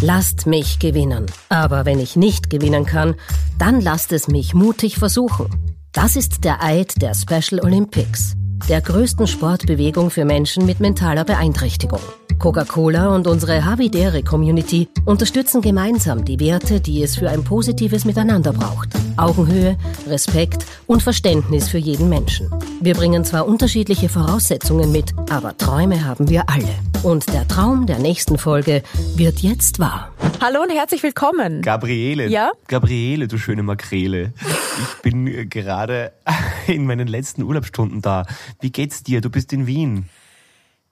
Lasst mich gewinnen. Aber wenn ich nicht gewinnen kann, dann lasst es mich mutig versuchen. Das ist der Eid der Special Olympics, der größten Sportbewegung für Menschen mit mentaler Beeinträchtigung. Coca-Cola und unsere Havidere Community unterstützen gemeinsam die Werte, die es für ein positives Miteinander braucht. Augenhöhe, Respekt und Verständnis für jeden Menschen. Wir bringen zwar unterschiedliche Voraussetzungen mit, aber Träume haben wir alle. Und der Traum der nächsten Folge wird jetzt wahr. Hallo und herzlich willkommen. Gabriele. Ja? Gabriele, du schöne Makrele. Ich bin äh, gerade in meinen letzten Urlaubsstunden da. Wie geht's dir? Du bist in Wien.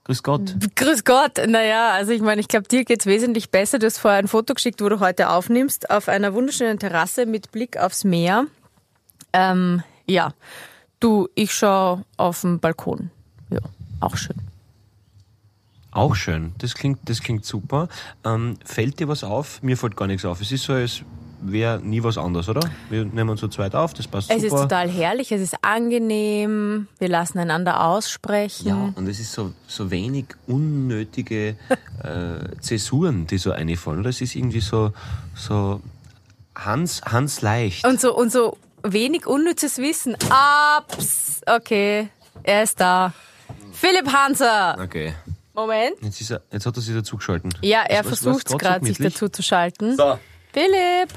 Grüß Gott. Grüß Gott. Naja, also ich meine, ich glaube, dir geht's wesentlich besser. Du hast vorher ein Foto geschickt, wo du heute aufnimmst, auf einer wunderschönen Terrasse mit Blick aufs Meer. Ähm, ja, du, ich schaue auf den Balkon. Ja, auch schön. Auch schön. Das klingt, das klingt super. Ähm, fällt dir was auf? Mir fällt gar nichts auf. Es ist so, als wäre nie was anderes, oder? Wir nehmen uns zu zweit auf, das passt Es ist super. total herrlich, es ist angenehm, wir lassen einander aussprechen. ja, und es ist so, so wenig unnötige äh, Zäsuren, die so einfallen, oder? Es ist irgendwie so, so Hans, Hans leicht. Und so, und so wenig unnützes Wissen. Ups, okay, er ist da. Philipp Hanser. Okay. Moment. Jetzt, ist er, jetzt hat er sich dazu geschalten. Ja, er versucht gerade, sich dazu zu schalten. So, Philipp!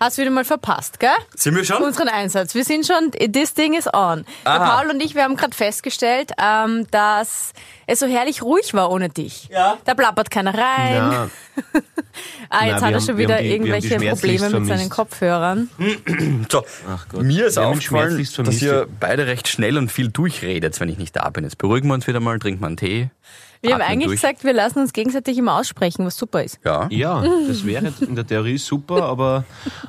Hast wieder mal verpasst, gell? sind wir schon? Unseren Einsatz. Wir sind schon, this thing is on. Der Aha. Paul und ich, wir haben gerade festgestellt, ähm, dass es so herrlich ruhig war ohne dich. Ja. Da plappert keiner rein. Ja, ah, jetzt Nein, hat er haben- schon wir wieder haben die- haben irgendwelche Probleme mit seinen vermisst. Kopfhörern. So, Ach Gott. mir ist haben aufgefallen, dass ihr beide recht schnell und viel durchredet, wenn ich nicht da bin. Jetzt beruhigen wir uns wieder mal, trinken wir einen Tee. Wir haben eigentlich durch. gesagt, wir lassen uns gegenseitig immer aussprechen, was super ist. Ja. Ja, das wäre in der Theorie super, aber,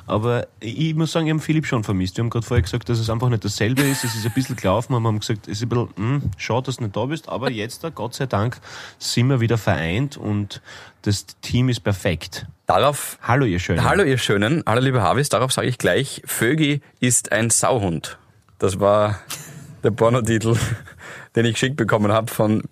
aber ich muss sagen, ich habe Philipp schon vermisst. Wir haben gerade vorher gesagt, dass es einfach nicht dasselbe ist. Es ist ein bisschen gelaufen, aber wir haben gesagt, es ist ein bisschen, hm, schade, dass du nicht da bist. Aber jetzt, da, Gott sei Dank, sind wir wieder vereint und das Team ist perfekt. Darauf, Hallo, ihr Schönen. hallo ihr Schönen, hallo liebe Harvis, darauf sage ich gleich, Vögi ist ein Sauhund. Das war der Pornotitel, den ich geschickt bekommen habe von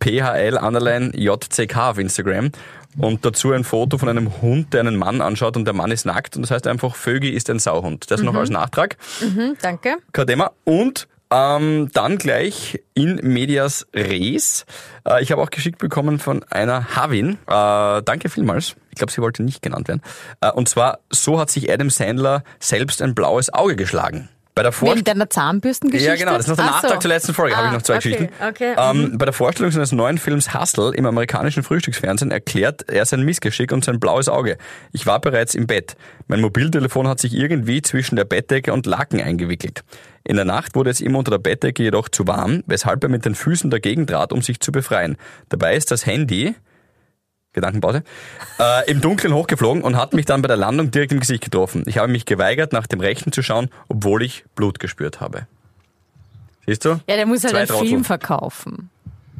PHL Underline JCK auf Instagram. Und dazu ein Foto von einem Hund, der einen Mann anschaut und der Mann ist nackt. Und das heißt einfach, Vögi ist ein Sauhund. Das noch als Nachtrag. Hm, danke. kein Thema. Und ähm, dann gleich in medias res. Äh, ich habe auch geschickt bekommen von einer Havin. Äh, danke vielmals. Ich glaube, sie wollte nicht genannt werden. Äh, und zwar, so hat sich Adam Sandler selbst ein blaues Auge geschlagen. Bei der Wegen Vorstellung. deiner Zahnbürstengeschichte? Ja, genau, das ist noch der Ach so. Nachtrag zur letzten Folge, habe ich Ah, noch zwei okay, Geschichten. Okay. Ähm, bei der Vorstellung seines neuen Films Hustle im amerikanischen Frühstücksfernsehen erklärt er sein Missgeschick und sein blaues Auge. Ich war bereits im Bett. Mein Mobiltelefon hat sich irgendwie zwischen der Bettdecke und Laken eingewickelt. In der Nacht wurde es ihm unter der Bettdecke jedoch zu warm, weshalb er mit den Füßen dagegen trat, um sich zu befreien. Dabei ist das Handy, Gedankenpause, äh, im Dunkeln hochgeflogen und hat mich dann bei der Landung direkt im Gesicht getroffen. Ich habe mich geweigert, nach dem Rechten zu schauen, obwohl ich Blut gespürt habe. Siehst du? ja, der muss halt Zwei einen Trottel. Film verkaufen.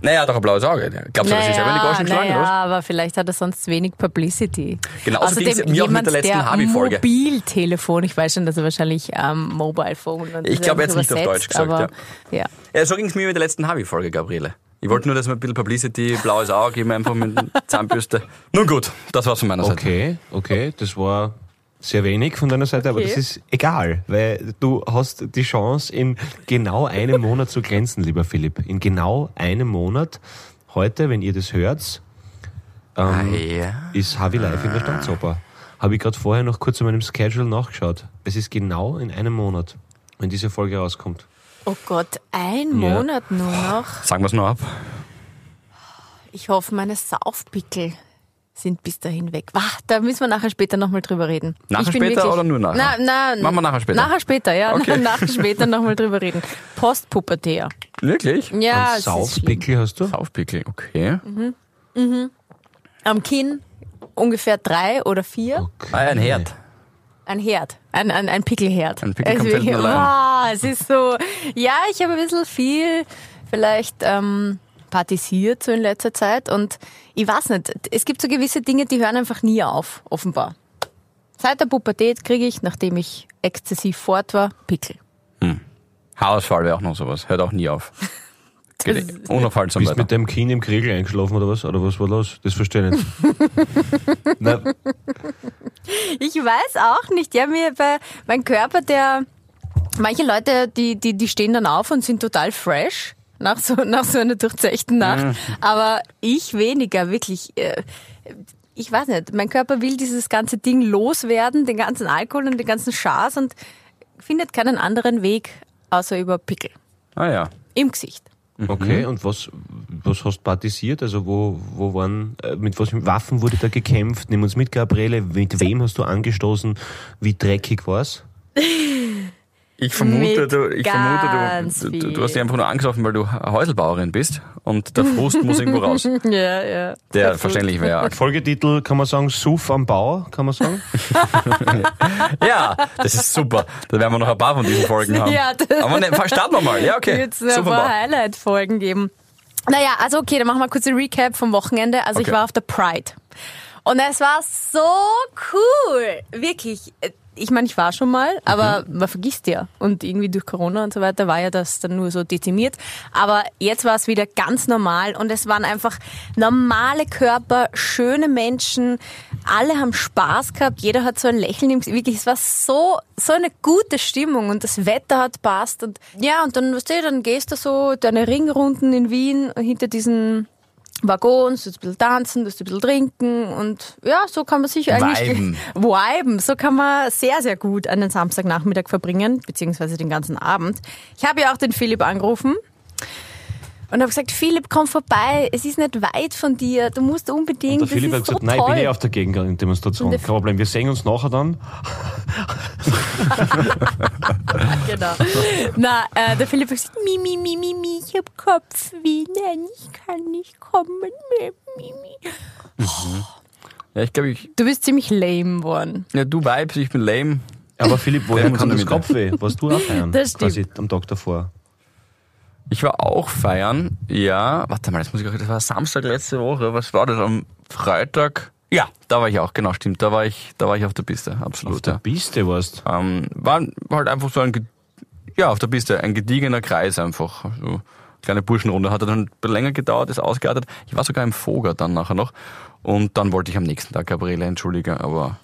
Naja, hat doch ein blaues Auge. Glaubst du, dass ich selber in die Goschen geschlagen naja, aber vielleicht hat er sonst wenig Publicity. Genauso Außerdem ging's mir auch mit der letzten Harvey-Folge. Mobiltelefon, ich weiß schon, dass er wahrscheinlich ähm, Mobile Phone und Ich glaube, er hat's nicht auf Deutsch gesagt, aber, ja. Ja, so ging es mir mit der letzten Harvey-Folge, Gabriele. Ich wollte nur, dass wir ein bisschen Publicity, blaues Auge, geben einfach mit Zahnbürste. Nun gut, das war's von meiner Seite. Okay, okay, das war sehr wenig von deiner Seite, aber Okay. das ist egal, weil du hast die Chance, in genau einem Monat zu glänzen, lieber Philipp. In genau einem Monat, heute, wenn ihr das hört, Ah, ähm, ja. ist Harvey live in der Staatsoper. Habe ich gerade vorher noch kurz in meinem Schedule nachgeschaut. Es ist genau in einem Monat, wenn diese Folge rauskommt. Oh Gott, ein Ja. Monat nur noch. Sagen wir's noch ab. Ich hoffe, meine Saufpickel sind bis dahin weg. Wach, da müssen wir nachher später nochmal drüber reden. Nachher später oder nur nachher? Na, na, Machen wir nachher später. Nachher später, ja. Okay. Nachher später nochmal drüber reden. Postpubertär. Wirklich? Ja, Und es. Saufpickel hast du? Saufpickel, okay. Am Kinn ungefähr drei oder vier. Ah, ein Herd. Ein Herd. Ein, ein, ein Pickelherd. Ein Pickel Also ich-. Ah, es ist so, ja, ich habe ein bisschen viel vielleicht ähm, partisiert so in letzter Zeit und ich weiß nicht, es gibt so gewisse Dinge, die hören einfach nie auf, offenbar. Seit der Pubertät kriege ich, nachdem ich exzessiv fort war, Pickel. Haarausfall wäre auch noch sowas. Hört auch nie auf. Geht unaufhaltsam Bist weiter. mit deinem Kind im Kriegel eingeschlafen oder was? Oder was war los? Das verstehe ich nicht. Ich weiß auch nicht. Ja, mir bei mein Körper, der manche Leute, die, die, die stehen dann auf und sind total fresh nach so, nach so einer durchzechten Nacht. Aber ich weniger, wirklich. äh, Ich weiß nicht. Mein Körper will dieses ganze Ding loswerden, den ganzen Alkohol und den ganzen Schaß und findet keinen anderen Weg außer über Pickel Ah ja. im Gesicht. Okay, und was, was hast du partisiert? Also wo, wo waren, äh, mit was Waffen wurde da gekämpft? Nimm uns mit, Gabriele. Mit wem hast du angestoßen? Wie dreckig war's? Ich vermute, du, ich vermute du, du, du hast dich einfach nur angesoffen, weil du Häuselbauerin bist und der Frust muss irgendwo raus. Ja, ja. Der Absolut. verständlich wäre. Folgetitel kann man sagen, Suff am Bau, kann man sagen? Ja, das ist super. Da werden wir noch ein paar von diesen Folgen haben. Ja, das- Aber ne, starten wir mal. Ja, okay. Wird es ein Super. paar Highlight-Folgen geben. Naja, also okay, dann machen wir kurz ein Recap vom Wochenende. Also ich Okay. war auf der Pride. Und es war so cool. Wirklich. Ich meine, ich war schon mal, aber Mhm. man vergisst ja. Und irgendwie durch Corona und so weiter war ja das dann nur so dezimiert. Aber jetzt war es wieder ganz normal und es waren einfach normale Körper, schöne Menschen. Alle haben Spaß gehabt. Jeder hat so ein Lächeln im Gesicht. Wirklich, es war so, so eine gute Stimmung und das Wetter hat passt. Und ja, und dann, weißt du, dann gehst du so deine Ringrunden in Wien hinter diesen Waggons, du ein bisschen tanzen, du ein bisschen trinken und ja, so kann man sich eigentlich Viben. Viben. So kann man sehr, sehr gut einen Samstagnachmittag verbringen, beziehungsweise den ganzen Abend. Ich habe ja auch den Philipp angerufen und habe gesagt, Philipp, komm vorbei, es ist nicht weit von dir, du musst unbedingt, Und der Philipp hat ist so gesagt, nein, ich bin eh auf der Gegendemonstration. Kein Problem, wir sehen uns nachher dann. Genau. Na, äh, der Philipp hat gesagt, mi, mi, mi, mi, mi, ich hab Kopfweh, nein, ich kann nicht kommen mehr, mi, mi. Ja, ich glaube, ich, Du bist ziemlich lame worden. ja, du vibes, ich bin lame. Aber Philipp, woher kommt das? Kopfweh? Warst du auch feiern? Das stimmt. Quasi am Tag davor. Ich war auch feiern, ja. Warte mal, jetzt muss ich auch, das war Samstag letzte Woche. Was war das? Am Freitag? Ja, da war ich auch, genau, stimmt. Da war ich, da war ich auf der Piste, absolut. Auf der ja. Piste warst. Ähm, war halt einfach so ein, ja, auf der Piste, ein gediegener Kreis einfach. So, kleine Burschenrunde. Hat dann länger gedauert, ist ausgeartet. Ich war sogar im Foger dann nachher noch. Und dann wollte ich am nächsten Tag, Gabriele, entschuldige, aber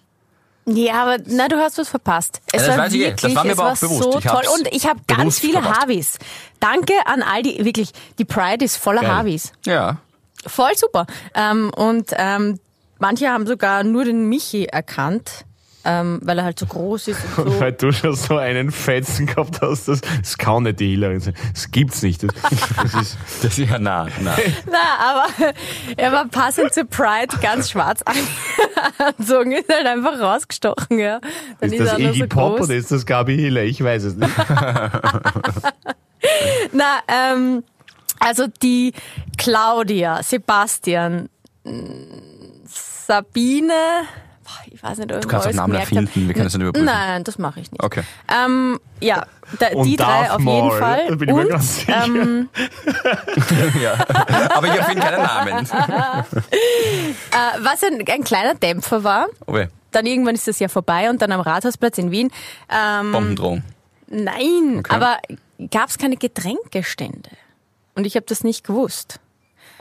Ja, aber na, du hast was verpasst. Es Ja, das war weiß ich eh. wirklich, Das war mir es aber war auch bewusst. so Ich toll und ich habe ganz viele verpasst. Harvis. Danke an all die, wirklich, die Pride ist voller Geil. Harvis. ja. Voll super. Ähm, und ähm, manche haben sogar nur den Michi erkannt, ähm, weil er halt so groß ist und so. Weil du schon so einen Fetzen gehabt hast, das, das kann nicht die Hillerin sein. Das gibt's nicht. Das, das ist, Das ist ja nah, nah. Na, aber er war passend zu Pride ganz schwarz angezogen, ist halt einfach rausgestochen, ja. Dann ist das er nur Iggy so Pop groß. oder ist das Gabi Hiller? Ich weiß es nicht. Na, ähm, also die Claudia, Sebastian, Sabine, ich weiß nicht, ob Du kannst auch Namen hab. erfinden, wir können es nicht überprüfen. Nein, das mache ich nicht. Okay. Ähm, ja, da, Und die drei auf jeden Maul, Fall. da bin ich mir Und, ganz sicher. ähm, ja. Aber ich erfinde keinen Namen. äh, was ein, ein kleiner Dämpfer war, Oh, weh. dann irgendwann ist das ja vorbei und dann am Rathausplatz in Wien. Ähm, Bombendrohung. Nein, Okay. aber gab es keine Getränkestände. Und ich habe das nicht gewusst.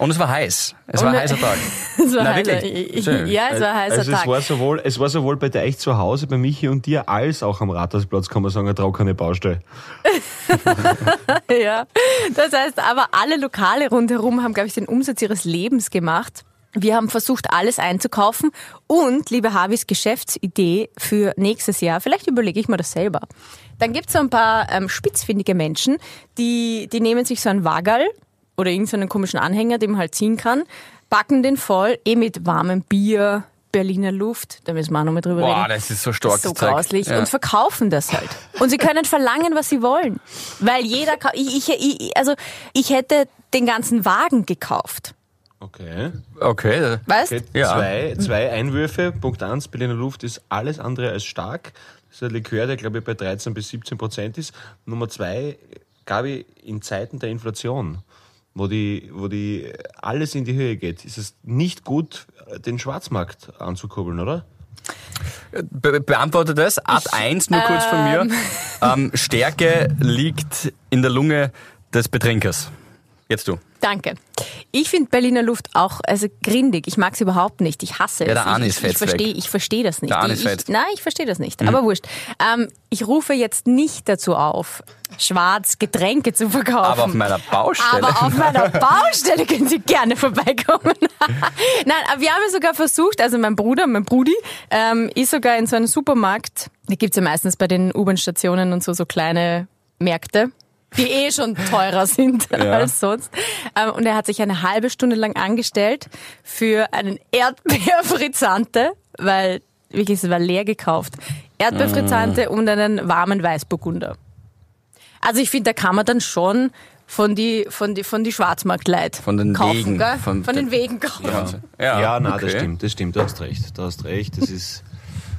Und es war heiß. Es war ein heißer Tag. Es war Na, heißer, wirklich? Ja, es war ein heißer also Tag. es war, sowohl, es war sowohl bei euch zu Hause, bei Michi und dir, als auch am Rathausplatz, kann man sagen, eine trockene Baustelle. Ja. Das heißt, aber alle Lokale rundherum haben, glaube ich, den Umsatz ihres Lebens gemacht. Wir haben versucht, alles einzukaufen. Und, liebe Harvis, Geschäftsidee für nächstes Jahr, vielleicht überlege ich mir das selber. Dann gibt's so ein paar ähm, spitzfindige Menschen, die, die nehmen sich so einen Wagal oder irgendeinen komischen Anhänger, den man halt ziehen kann, backen den voll, eh mit warmem Bier, Berliner Luft, da müssen wir auch noch mal drüber Boah, reden. das ist so stark. so das Zeug. grauslich Ja. und verkaufen das halt. Und sie können verlangen, was sie wollen. Weil jeder, ich, ich, ich, also ich hätte den ganzen Wagen gekauft. Okay. Okay. Weißt? okay. Ja. Zwei, zwei Einwürfe. Punkt eins, Berliner Luft ist alles andere als stark. Das ist ein Likör, der glaube ich bei 13 bis 17 Prozent ist. Nummer zwei, Gabi, in Zeiten der Inflation, wo die, wo die alles in die Höhe geht, ist es nicht gut, den Schwarzmarkt anzukurbeln, oder? Be beantworte das. Art 1 nur kurz von mir. Ähm, Stärke liegt in der Lunge des Betrinkers. Jetzt du. Danke. Ich finde Berliner Luft auch also grindig. Ich mag es überhaupt nicht. Ich hasse Ja, es. der Anis ich, ich, ich fetzt verstehe ich versteh das nicht. Der Anis ich, fetzt. nein, ich verstehe das nicht. Aber wurscht. Ähm, ich rufe jetzt nicht dazu auf, schwarz Getränke zu verkaufen. Aber auf meiner Baustelle. Aber auf meiner Baustelle können Sie gerne vorbeikommen. Nein, aber wir haben ja sogar versucht, also mein Bruder, mein Brudi, ähm, ist sogar in so einem Supermarkt, da gibt's ja meistens bei den U-Bahn-Stationen und so, so kleine Märkte, die eh schon teurer sind als sonst. Ähm, und er hat sich eine halbe Stunde lang angestellt für einen Erdbeerfrizzante, weil wirklich, es war leer gekauft. Erdbeerfrizzante und einen warmen Weißburgunder. Also ich finde, da kann man dann schon von die, von die, von die Schwarzmarktleit Von den kaufen, Wegen, Gell? von Von, den- den Wegen kaufen. Ja, Ja, na, okay. das stimmt, das stimmt, du hast recht, du hast recht, das ist,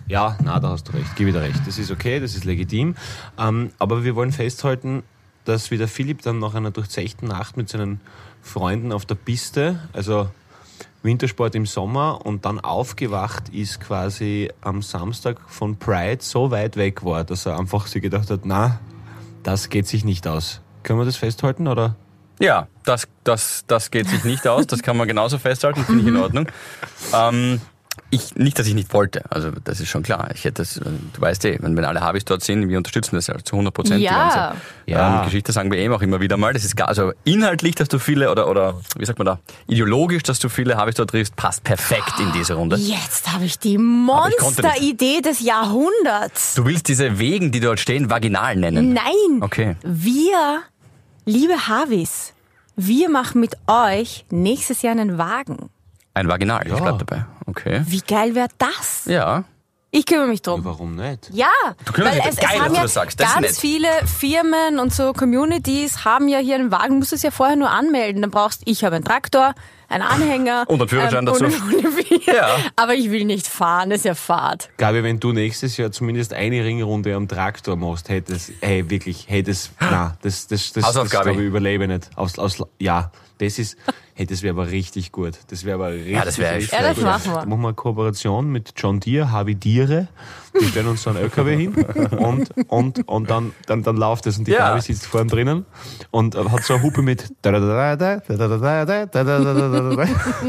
ja, na, da hast du recht, gebe dir recht, das ist okay, das ist legitim, ähm, aber wir wollen festhalten, dass wie der Philipp dann nach einer durchzechten Nacht mit seinen Freunden auf der Piste, also Wintersport im Sommer und dann aufgewacht ist quasi am Samstag von Pride so weit weg war, dass er einfach sich gedacht hat, na, das geht sich nicht aus. Können wir das festhalten, oder? Ja, das, das, das geht sich nicht aus. Das kann man genauso festhalten, finde ich in Ordnung. Ähm, ich, nicht, dass ich nicht wollte. Also, das ist schon klar. Ich hätte das, äh, du weißt eh, wenn, wenn alle Habis dort sind, wir unterstützen das ja zu 100 Prozent. Ja. Die ganze Ja. Ähm, Geschichte sagen wir eben auch immer wieder mal. Das ist gar, also inhaltlich, dass du viele, oder, oder, wie sagt man da, ideologisch, dass du viele Habis dort triffst, passt perfekt in diese Runde. Jetzt habe ich die. Monsteridee des Jahrhunderts. Du willst diese Wegen, die dort stehen, vaginal nennen. Nein. Okay. Wir, liebe Havis, wir machen mit euch nächstes Jahr einen Wagen. Ein Vaginal, ich Ja. bleib dabei. Okay. Wie geil wäre das? Ja. Ich kümmere mich drum. Warum nicht? Ja, kümmerst weil dich- es, geil, es dass haben du ja das sagst. Das ist ganz viele Firmen und so Communities haben ja hier einen Wagen, musst du es ja vorher nur anmelden. Dann brauchst ich habe einen Traktor, einen Anhänger Und einen Führerschein dazu. Und eine Vier. Ja. Aber ich will nicht fahren, das ist ja Fahrt. Gabi, wenn du nächstes Jahr zumindest eine Ringrunde am Traktor machst, hättest, hey, wirklich, hättest, na, das, das, das, das, Hausaufgabe. glaube ich, überlebe ich nicht. Aus, aus, ja, das hey, das wäre aber richtig gut. Das wäre aber richtig. Ja, das wäre Ja, das machen wir. Da machen wir eine Kooperation mit John Deere, Harvey Deere. Die stellen uns so einen LKW hin und, und, und dann, dann, dann läuft es und die Ja. Harvey sitzt vorne drinnen und hat so eine Hupe mit.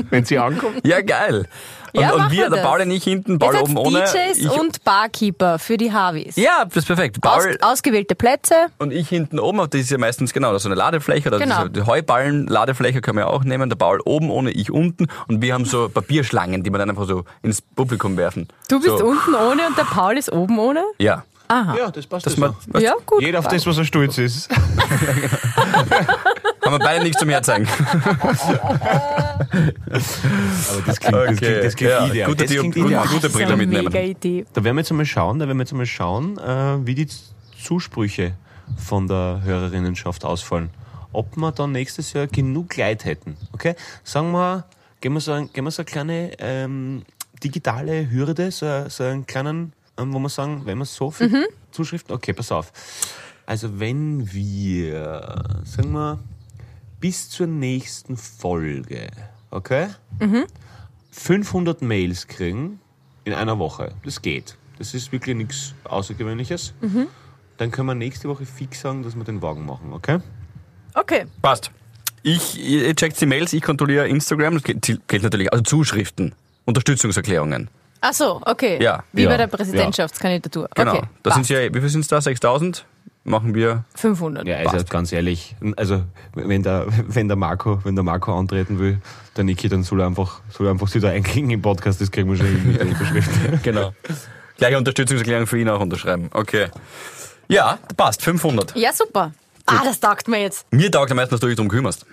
Wenn sie ankommt. Ja, geil. Und, Ja, und wir, der. Paul und ich hinten, Paul oben ohne. DJs Ich, und Barkeeper für die Havis. ja, das ist perfekt. Aus, Paul ausgewählte Plätze. und ich hinten oben, das ist ja meistens genau, das ist so eine Ladefläche oder Genau. diese die Heuballen-Ladefläche können wir auch nehmen. Der Paul oben ohne, ich unten. Und wir haben so Papierschlangen, die wir dann einfach so ins Publikum werfen. Du bist so. unten ohne und der Paul ist oben ohne. Ja. Ja, das passt. Das man. Ja, gut. Jeder auf das, was er stolz ist. haben wir beide nichts zum Herzeigen. Aber das klingt, das klingt, das klingt ja, ideal. Gute, das klingt gute, ideal. gute Brille mitnehmen. Mega Idee. Da werden wir jetzt einmal schauen, da werden wir jetzt einmal schauen, äh, wie die Zusprüche von der Hörerinnenschaft ausfallen. Ob wir dann nächstes Jahr genug Leid hätten. Okay? Sagen wir, gehen wir so, ein, gehen wir so eine kleine ähm, digitale Hürde, so, so einen kleinen, ähm, wo wir sagen, wenn wir so viel Zuschriften, okay, pass auf. Also wenn wir, sagen wir, bis zur nächsten Folge, okay? 500 Mails kriegen in einer Woche. Das geht. Das ist wirklich nichts Außergewöhnliches. Dann können wir nächste Woche fix sagen, dass wir den Wagen machen, okay? Okay. Passt. Ich, ihr checkt die Mails, ich kontrolliere Instagram. Das gilt, natürlich, also Zuschriften, Unterstützungserklärungen. Ach so, okay. Ja. Wie Ja. bei der Präsidentschaftskandidatur. Genau. Okay. da sind ja, wie viel sind es da? 6000? Machen wir 500. Ja, also ganz ehrlich, also wenn der, wenn der Marco, wenn der Marco antreten will, der Niki, dann soll er einfach, soll er einfach sich da einklicken im Podcast, das kriegen wir schon hin mit der Überschrift. Genau. Gleiche Unterstützungserklärung für ihn auch unterschreiben. Okay. Ja, passt. 500. Ja, super. Ah, das taugt mir jetzt. Mir taugt am meisten, dass du dich darum kümmerst.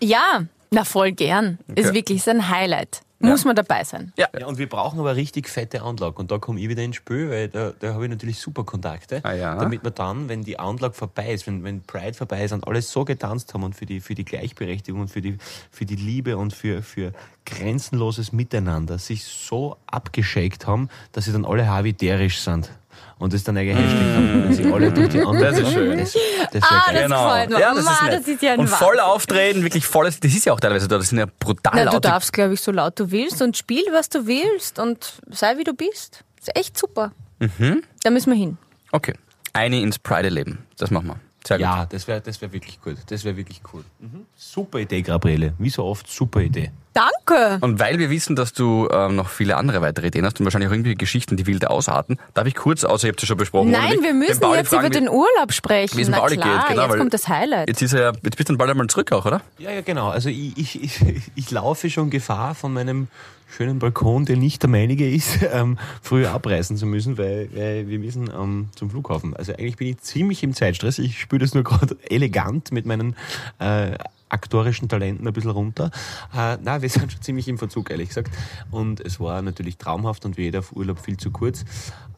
Ja, na voll gern. Ist wirklich ist ein Highlight. Muss man dabei sein. Ja. Ja, und wir brauchen aber richtig fette Anlage. Und da komme ich wieder ins Spiel, weil da, da habe ich natürlich super Kontakte. Ah, ja. Damit wir dann, wenn die Anlage vorbei ist, wenn, wenn Pride vorbei ist und alles so getanzt haben und für die, für die Gleichberechtigung und für die, für die Liebe und für, für grenzenloses Miteinander sich so abgeschickt haben, dass sie dann alle haviderisch sind. Und das dann eigentlich haben, wenn sie alle durch die Anlage. Das ist schön. Das, das Ah, das gefällt mir. Ja, das ist Ma, nett. das ist ja ein Und Wahnsinn. voll auftreten, wirklich volles, das ist ja auch teilweise da, das sind ja brutal Na, du laute darfst, glaube ich, so laut du willst und spiel, was du willst und sei, wie du bist. Ist echt super. Mhm. Da müssen wir hin. Okay. Eine ins Pride-Leben. Das machen wir. Sehr gut. Ja, das wäre das wär wirklich gut. Das wäre wirklich cool. Mhm. Super Idee, Gabriele. Wie so oft, super Idee. Danke. Und weil wir wissen, dass du ähm, noch viele andere weitere Ideen hast und wahrscheinlich auch irgendwie Geschichten, die wild ausarten, darf ich kurz, außer ihr habt es schon besprochen, Nein, oder? wir müssen jetzt fragen, über den Urlaub sprechen. wie es Na Pauli klar, geht, genau, jetzt kommt das Highlight. Jetzt, ist er ja, jetzt bist du dann bald einmal zurück auch, oder? Ja, ja, genau. Also ich, ich, ich, ich laufe schon Gefahr, von meinem schönen Balkon, der nicht der meinige ist, ähm, früher abreißen zu müssen, weil, weil wir müssen ähm, zum Flughafen. Also eigentlich bin ich ziemlich im Zeitstress. Ich spüre das nur gerade elegant mit meinen äh, aktorischen Talenten ein bisschen runter. Äh, na, wir sind schon ziemlich im Verzug, ehrlich gesagt. Und es war natürlich traumhaft und wie jeder auf Urlaub viel zu kurz.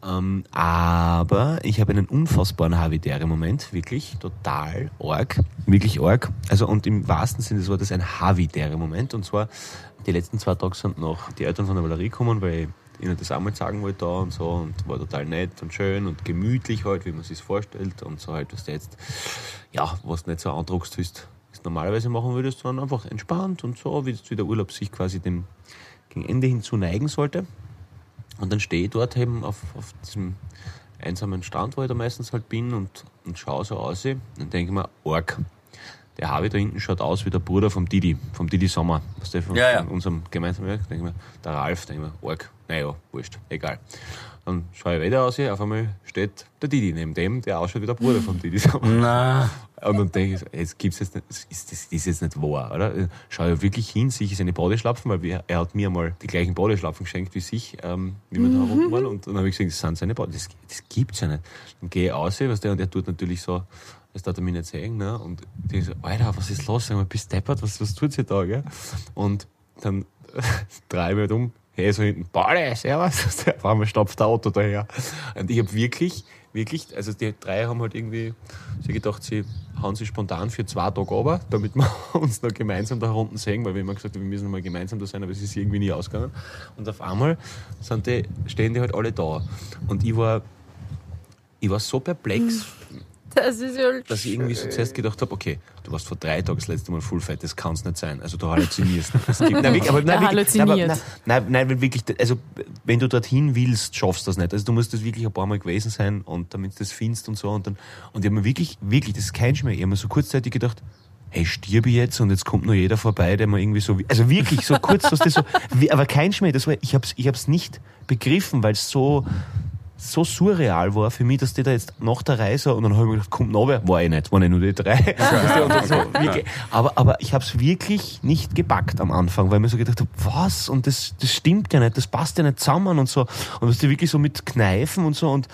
Ähm, aber ich habe einen unfassbaren Havidere-Moment, wirklich total arg, wirklich arg. Also und im wahrsten Sinne des Wortes ein Havidere-Moment. Und zwar die letzten zwei Tage sind noch die Eltern von der Valerie gekommen, weil ich ihnen das einmal sagen wollte da und so und war total nett und schön und gemütlich halt, wie man sich vorstellt und so halt, was du jetzt, ja, was du nicht so andruckst, wie du es normalerweise machen würdest, sondern einfach entspannt und so, wie, wie der Urlaub sich quasi dem gegen Ende hin zu neigen sollte. Und dann stehe ich dort eben auf, auf diesem einsamen Strand, wo ich da meistens halt bin und, und schaue so aus und denke mir, Org. Der Harvey da hinten schaut aus wie der Bruder vom Didi, vom Didi Sommer. Was der von, Ja, ja. von unserem gemeinsamen Werk. Denke ich mir, der Ralf, denke ich mir, Org. Naja, wurscht, egal. Dann schaue ich weiter aus, auf einmal steht der Didi neben dem, der ausschaut wie der Bruder vom Didi Sommer. Na. Und dann denke ich, jetzt gibt's jetzt nicht, das ist, das ist jetzt nicht wahr, oder? Schau ja wirklich hin, sehe ich seine Bodyschlapfen, weil wir, er hat mir mal die gleichen Bodyschlapfen geschenkt wie sich, ähm, wie wir da unten waren. Und dann habe ich gesagt, das sind seine Body, das, das gibt's ja nicht. Dann gehe ich aus, was der, und er tut natürlich so, das darf er mir nicht sehen, ne? Und ich so, Alter, was ist los? Sag mal, bist deppert, was, was tut's hier da, gell? Und dann drehe ich mich halt um, hey, so hinten, Pauli, servus. Auf einmal stopft der Auto daher. Und ich habe wirklich, wirklich, also die drei haben halt irgendwie, sie gedacht, sie hauen sich spontan für zwei Tage runter, damit wir uns noch gemeinsam da unten sehen, weil wir immer gesagt haben, wir müssen mal gemeinsam da sein, aber es ist irgendwie nie ausgegangen. Und auf einmal sind die, stehen die halt alle da. Und ich war, ich war so perplex, Das ist ja dass ich irgendwie so zuerst gedacht habe, okay, du warst vor drei Tagen das letzte Mal Full Fat, das kann es nicht sein. Also du halluzinierst. Gibt, nein, wirklich, aber, nein, wirklich, nein, aber, halluziniert. nein, nein, nein, weil wirklich, also wenn du dorthin willst, schaffst du das nicht. Also du musst das wirklich ein paar Mal gewesen sein und damit du das findest und so. Und dann, und ich habe mir wirklich, wirklich, das ist kein Schmäh, ich habe mir so kurzzeitig gedacht, hey, stirb ich jetzt und jetzt kommt nur jeder vorbei, der mir irgendwie so, also wirklich so kurz, was das so, aber kein Schmäh, das war, ich hab's, ich hab's nicht begriffen, weil es so, so surreal war für mich, dass die da jetzt nach der Reise und dann habe ich mir gedacht, kommt noch wer? War ich nicht, waren ja nur die drei. Und so, wirklich. aber, aber ich habe es wirklich nicht gepackt am Anfang, weil ich mir so gedacht habe, was? Und das, das stimmt ja nicht, das passt ja nicht zusammen und so. Und was die wirklich so mit Kneifen und so und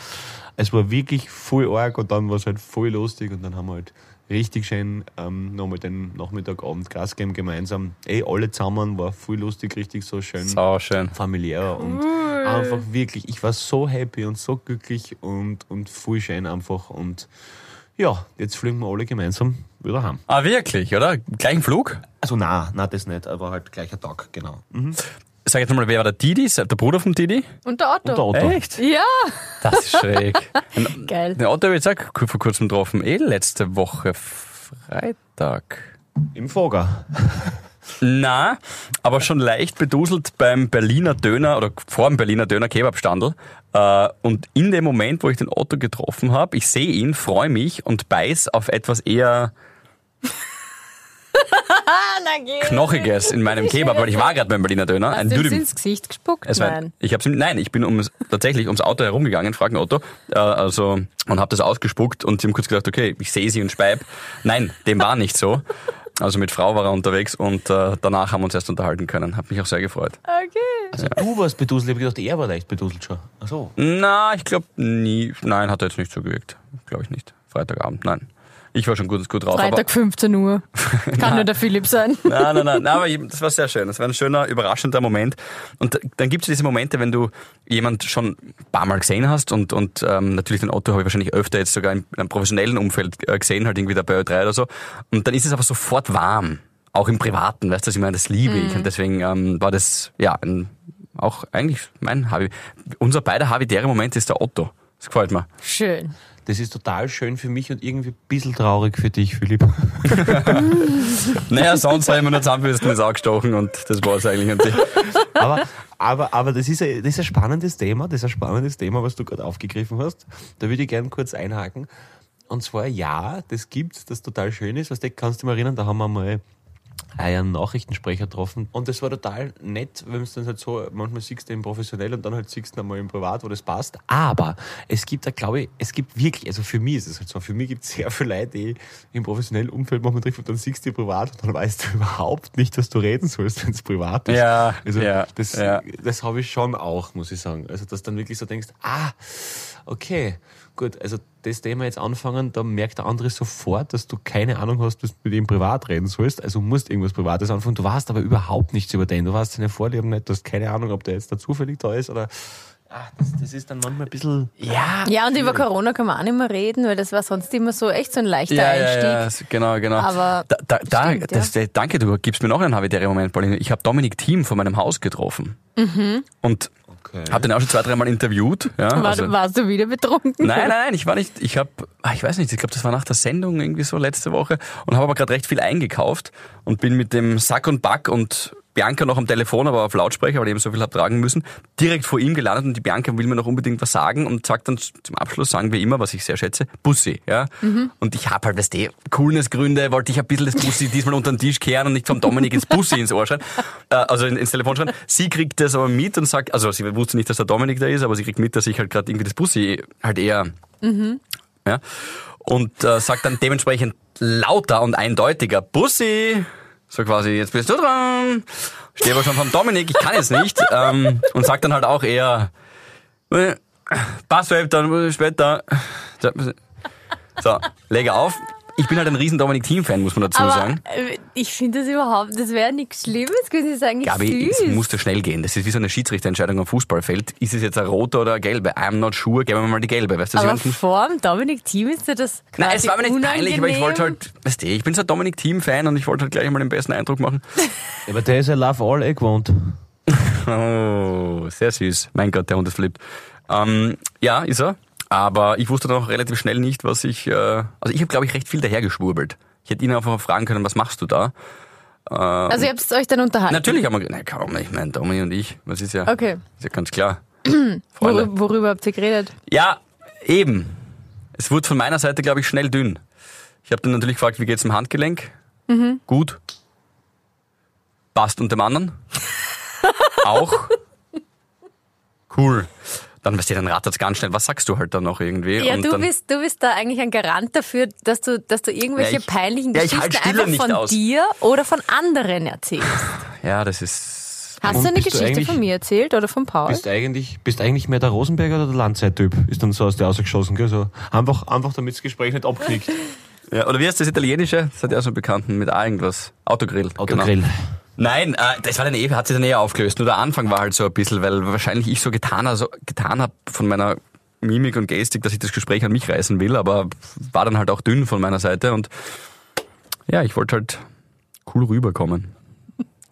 es war wirklich voll arg und dann war es halt voll lustig und dann haben wir halt richtig schön ähm, nochmal den Nachmittag, Abend Gas gegeben gemeinsam. Ey, alle zusammen, war voll lustig, richtig so schön Sau schön. familiär und einfach wirklich, ich war so happy und so glücklich und, und voll schön einfach und ja, jetzt fliegen wir alle gemeinsam wieder heim. Ah, wirklich, oder? Gleichen Flug? Also na, na das nicht, aber halt gleicher Tag, genau. Mhm. Sag jetzt mal, wer war der Didi? Der Bruder vom Didi? Und der Otto. Und der Otto. Echt? Ja, Das ist schräg. Geil. den Otto habe ich jetzt auch vor kurzem getroffen. Eh letzte Woche Freitag. Im Foger. Na, aber schon leicht beduselt beim Berliner Döner oder vor dem Berliner Döner Kebabstandel. Äh, Und in dem Moment, wo ich den Otto getroffen habe, ich sehe ihn, freue mich und beiß auf etwas eher Knochiges in meinem Kebab, weil ich war gerade beim Berliner Döner. Hast Ein du ins Gesicht gespuckt? Es war, Nein. ich hab's, nein, ich bin ums, tatsächlich ums Auto herumgegangen, frag den Otto, äh, also, und habe das ausgespuckt und sie haben kurz gedacht, okay, ich sehe sie und speib. Nein, dem war nicht so. Also mit Frau war er unterwegs und äh, danach haben wir uns erst unterhalten können. Hat mich auch sehr gefreut. Okay. Also du warst beduselt, ich habe gedacht, er war leicht beduselt schon. Ach so. Na, ich glaube nie. Nein, hat er jetzt nicht so gewirkt. Glaube ich nicht. Freitagabend, nein. Ich war schon gut, gut drauf. Freitag 15 Uhr. Kann nur der Philipp sein. Nein, nein, nein, nein, aber das war sehr schön. Das war ein schöner, überraschender Moment. Und dann gibt es diese Momente, wenn du jemand schon ein paar Mal gesehen hast und, und ähm, natürlich den Otto habe ich wahrscheinlich öfter jetzt sogar in einem professionellen Umfeld äh, gesehen, halt irgendwie da bei Ö3 oder so. Und dann ist es aber sofort warm. Auch im Privaten, weißt du, ich meine, das liebe ich. Und deswegen ähm, war das, ja, ein, auch eigentlich mein Havi. Unser beider habitäre Moment ist der Otto. Das gefällt mir. Schön. Das ist total schön für mich und irgendwie ein bisschen traurig für dich, Philipp. Naja, sonst habe ich mir nur zusammengebissen, ins Auge gestochen und das war es eigentlich. Aber, aber, aber das ist, ein, das ist ein spannendes Thema, das ist ein spannendes Thema, was du gerade aufgegriffen hast. Da würde ich gerne kurz einhaken. und zwar, ja, das gibt's, das total schön ist. Weißt du, kannst du dich mal erinnern, da haben wir mal einen Nachrichtensprecher getroffen. Und das war total nett, wenn es dann halt so, manchmal siehst du ihn professionell und dann halt siehst du ihn einmal im Privat, wo das passt. Aber es gibt da, glaube ich, es gibt wirklich, also für mich ist es halt so, für mich gibt es sehr viele Leute, die im professionellen Umfeld manchmal treffen und dann siehst du die privat und dann weißt du überhaupt nicht, was du reden sollst, wenn es privat ist. Ja, also ja, das, ja. das habe ich schon auch, muss ich sagen. Also, dass du dann wirklich so denkst, ah, okay, gut, also das Thema jetzt anfangen, da merkt der andere sofort, dass du keine Ahnung hast, dass du mit ihm privat reden sollst. Also musst irgendwas Privates anfangen. Du weißt aber überhaupt nichts über den. Du weißt seine Vorlieben nicht, du hast keine Ahnung, ob der jetzt da zufällig da ist oder. Ach, das, das ist dann manchmal ein bisschen. Ja. Ja, und über Corona kann man auch nicht mehr reden, weil das war sonst immer so echt so ein leichter Ja, Einstieg. ja, ja, genau, genau. Aber da, da, da, stimmt, das, äh, danke, du gibst mir noch einen Habitäre-Moment, Pauline. Ich habe Dominik Thiem vor meinem Haus getroffen. Und Okay. habe den auch schon zwei, dreimal interviewt. Ja, War, also- warst du wieder betrunken? Nein, nein, ich war nicht. Ich habe, ich weiß nicht, ich glaube, das war nach der Sendung irgendwie so letzte Woche und habe aber gerade recht viel eingekauft und bin mit dem Sack und Back und Bianca noch am Telefon, aber auf Lautsprecher, weil ich eben so viel habe tragen müssen, direkt vor ihm gelandet und die Bianca will mir noch unbedingt was sagen und sagt dann zum Abschluss, sagen wir immer, was ich sehr schätze, Bussi, ja. Und ich habe halt, weißt du, Coolness-Gründe, wollte ich ein bisschen das Bussi diesmal unter den Tisch kehren und nicht vom Dominik ins Bussi ins Ohr schreien, äh, also in- ins Telefon schreien. Sie kriegt das aber mit und sagt, also sie wusste nicht, dass der Dominik da ist, aber sie kriegt mit, dass ich halt gerade irgendwie das Bussi halt eher ja, und äh, sagt dann dementsprechend lauter und eindeutiger Bussi. So quasi, jetzt bist du dran. Stehe aber schon vom Dominik, ich kann jetzt nicht. Ähm, und sagt dann halt auch eher, äh, pass auf, dann später. So, lege auf. Ich bin halt ein riesen Dominik-Team-Fan, muss man dazu Aber sagen. äh, ich finde das überhaupt, das wäre nichts Schlimmes, könnte ich sagen, Gabi, süß. es musste schnell gehen. Das ist wie so eine Schiedsrichterentscheidung am Fußballfeld. Ist es jetzt ein roter oder ein gelbe? I'm not sure, geben wir mal die gelbe. Weißt du, aber vor dem Dominik Team ist dir das quasi Nein, es war mir nicht peinlich, aber ich wollte unangenehm? halt, weißt du, ich bin so ein Dominik-Team-Fan und ich wollte halt gleich mal den besten Eindruck machen. Aber der ist ja Love All eh gewohnt. Oh, sehr süß. Mein Gott, der Hund ist flippt. Ähm, ja, ist er. Aber ich wusste dann auch relativ schnell nicht, was ich, äh, also ich habe, glaube ich, recht viel dahergeschwurbelt. Ich hätte ihn einfach fragen können, was machst du da? Also ihr habt euch dann unterhalten? Natürlich haben wir, nein, kaum, ich meine, Domi und ich, was ist ja, Okay. ist ja ganz klar. Freunde. Worüber, habt ihr geredet? Ja, eben. Es wurde von meiner Seite, glaube ich, schnell dünn. Ich habe dann natürlich gefragt, wie geht's im Handgelenk? Gut. Passt und dem anderen? Auch. Cool. Dann weißt du, dann rattert's ganz schnell. Was sagst du halt dann noch irgendwie? Ja, und du dann, bist, du bist da eigentlich ein Garant dafür, dass du, dass du irgendwelche Ja, ich- peinlichen ja, ich Geschichten halt einfach von aus. dir oder von anderen erzählst. Ja, das ist. Hast du eine du Geschichte eigentlich- von mir erzählt oder von Paul? Bist eigentlich, bist eigentlich mehr der Rosenberger oder der Landzeit-Typ? Ist dann so aus der ausgeschossen, gell? So einfach, einfach damit das Gespräch nicht abknickt. Ja, oder wie heißt das Italienische? Das hat ja so einen Bekannten mit A irgendwas. Autogrill. Autogrill. Genau. Nein, äh, das war dann eh, hat sich dann eher aufgelöst. Nur der Anfang war halt so ein bisschen, weil wahrscheinlich ich so getan, also, getan habe von meiner Mimik und Gestik, dass ich das Gespräch an mich reißen will, aber war dann halt auch dünn von meiner Seite und ja, ich wollte halt cool rüberkommen.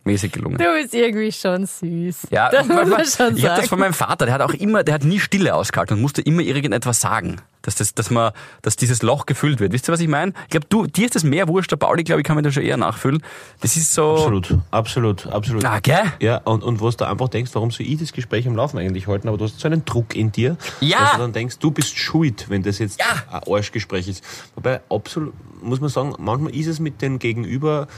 Mäßig gelungen. Du bist irgendwie schon süß. Ja, das muss man schon ich habe das von meinem Vater, der hat auch immer, der hat nie Stille ausgehalten und musste immer irgendetwas sagen, dass das, dass man, dass dieses Loch gefüllt wird. Wisst ihr, was ich meine? Ich glaube, du, dir ist das mehr wurscht, der Pauli, glaube ich, kann mir das schon eher nachfüllen. Das ist so. Absolut, absolut, absolut. Ah, gell? Ja, und, und was du einfach denkst, warum soll ich das Gespräch am Laufen eigentlich halten, aber du hast so einen Druck in dir, Ja. dass du dann denkst, du bist schuld, wenn das jetzt Ja. ein Arschgespräch ist. Wobei, absolut, muss man sagen, manchmal ist es mit den Gegenüber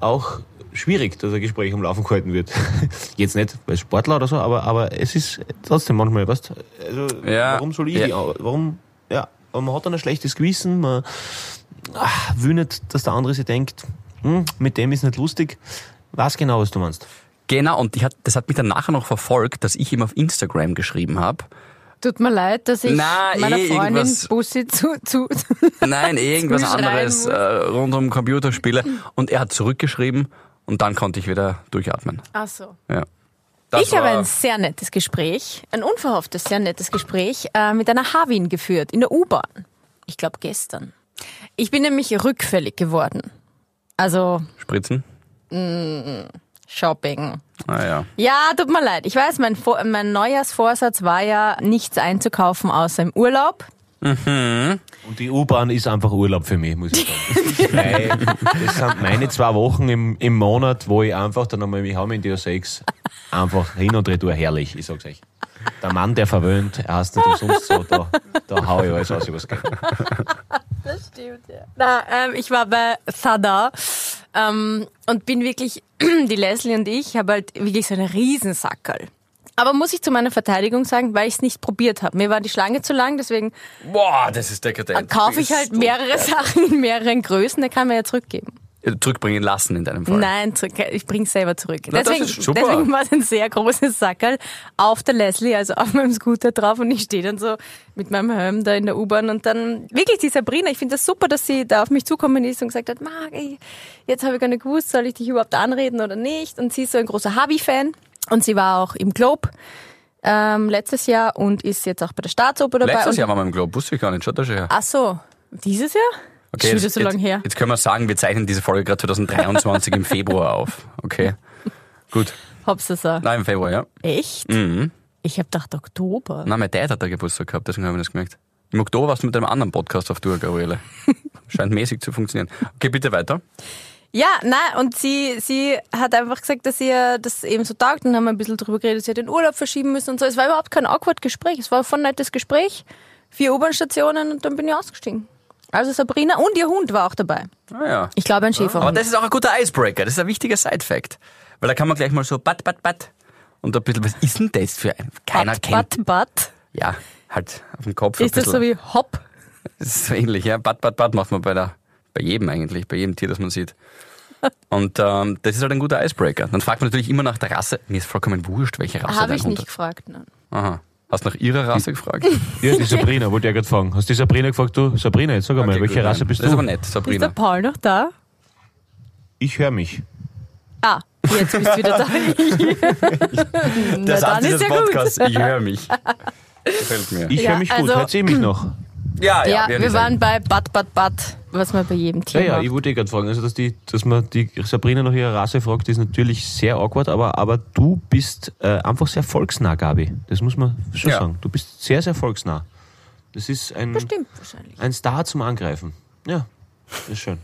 auch schwierig, dass ein Gespräch am Laufen gehalten wird. Jetzt nicht als Sportler oder so, aber, aber es ist trotzdem manchmal, weißt also Ja. warum soll ich Ja. warum, ja, man hat dann ein schlechtes Gewissen, man ach, will nicht, dass der andere sich denkt, hm, mit dem ist nicht lustig. Was genau, was du meinst? Genau, und die hat, das hat mich dann nachher noch verfolgt, dass ich ihm auf Instagram geschrieben habe. Tut mir leid, dass ich Na, meiner eh, Freundin Bussi zu, zu Nein, irgendwas anderes äh, rund um Computerspiele. Und er hat zurückgeschrieben und dann konnte ich wieder durchatmen. Ach so. Ja. Das ich habe ein sehr nettes Gespräch, ein unverhofftes, sehr nettes Gespräch äh, mit einer Havin geführt in der U-Bahn. Ich glaube gestern. Ich bin nämlich rückfällig geworden. Also Spritzen? Shopping. Ah ja. Ja, tut mir leid. Ich weiß, mein, Vor mein Neujahrsvorsatz war ja, nichts einzukaufen außer im Urlaub. Und die U-Bahn ist einfach Urlaub für mich, muss ich sagen. Das sind meine zwei Wochen im, im Monat, wo ich einfach dann einmal mich haben in die 6 einfach hin und retour herrlich, ich sag's euch. Der Mann, der verwöhnt, er heißt nicht umsonst so, da, da hau ich alles aus übers Geld. Das stimmt, ja. Na, ähm, ich war bei Thada ähm, und bin wirklich, die Leslie und ich, habe halt wirklich so einen Riesensackerl. Aber muss ich zu meiner Verteidigung sagen, weil ich es nicht probiert habe. Mir war die Schlange zu lang, deswegen Boah, das ist dekadent. kaufe ich halt mehrere Sachen in mehreren Größen, der kann mir ja zurückgeben. Zurückbringen lassen in deinem Fall. Nein, ich bring's selber zurück. Na, das deswegen, ist super. deswegen war es ein sehr großes Sackerl auf der Leslie, also auf meinem Scooter drauf und ich stehe dann so mit meinem Helm da in der U-Bahn und dann wirklich die Sabrina, ich finde das super, dass sie da auf mich zukommen ist und gesagt hat, Marc, ey, jetzt habe ich gar nicht gewusst, soll ich dich überhaupt anreden oder nicht? Und sie ist so ein großer Habi-Fan und sie war auch im Globe ähm, letztes Jahr und ist jetzt auch bei der Staatsoper dabei. Letztes Jahr waren wir im Globe, wusste ich gar nicht. Schaut da schon her. Ach so, dieses Jahr? Okay, schon wieder so lange her. Jetzt können wir sagen, wir zeichnen diese Folge gerade 2023 im Februar auf. Okay. Gut. Hab's das auch. Nein, im Februar, ja. Echt? Mhm. Ich hab gedacht Oktober. Nein, mein Dad hat da Geburtstag gehabt, deswegen habe ich das gemerkt. Im Oktober warst du mit einem anderen Podcast auf Tour, Gabriele. Scheint mäßig zu funktionieren. Okay, bitte weiter. Ja, nein, und sie, sie hat einfach gesagt, dass ihr das eben so taugt und haben wir ein bisschen drüber geredet, sie hat den Urlaub verschieben müssen und so. Es war überhaupt kein awkward Gespräch. Es war voll nettes Gespräch. Vier U-Bahn-Stationen und dann bin ich ausgestiegen. Also Sabrina und ihr Hund war auch dabei. Ah, ja. Ich glaube ein Aber Schäferhund. das ist auch ein guter Icebreaker, das ist ein wichtiger Side-Fact. Weil da kann man gleich mal so bat, bat, bat. Und ein bisschen, was ist denn das für ein? Keiner Bat, kennt. Bat, Bat. Ja, halt auf dem Kopf ein Ist das so wie Hopp? Das ist so ähnlich, ja. Bad, Bad, Bad macht man bei, der, bei jedem eigentlich, bei jedem Tier, das man sieht. Und ähm, das ist halt ein guter Icebreaker. Dann fragt man natürlich immer nach der Rasse. Mir ist vollkommen wurscht, welche Rasse Habe ich Hund nicht hat. gefragt. Nein. Aha. Hast du nach ihrer Rasse gefragt? Ja, die Sabrina, wollte ich ja gerade fragen. Hast du die Sabrina gefragt, du, Sabrina, jetzt sag einmal, Okay, welche gut, Rasse nein. bist Das ist aber du? nett, Ist der Sabrina. Paul noch da? Ich höre mich. Ah, jetzt bist du wieder da. Der Na, Satz dann dieses ist ja gut. Podcasts, ich höre mich. Gefällt mir. Ich Ja, höre mich gut. also- Hört sie mich noch? Ja, Ja, wir wir waren bei Bat, Bat, Bat, was man bei jedem Ja, Tier ja, macht. ich wollte eh gerade fragen. Also, dass, die, dass man die Sabrina nach ihrer Rasse fragt, ist natürlich sehr awkward, aber, aber du bist äh, einfach sehr volksnah, Gabi. Das muss man schon Ja. sagen. Du bist sehr, sehr volksnah. Das ist ein, Bestimmt wahrscheinlich. ein Star zum Angreifen. Ja, das ist schön.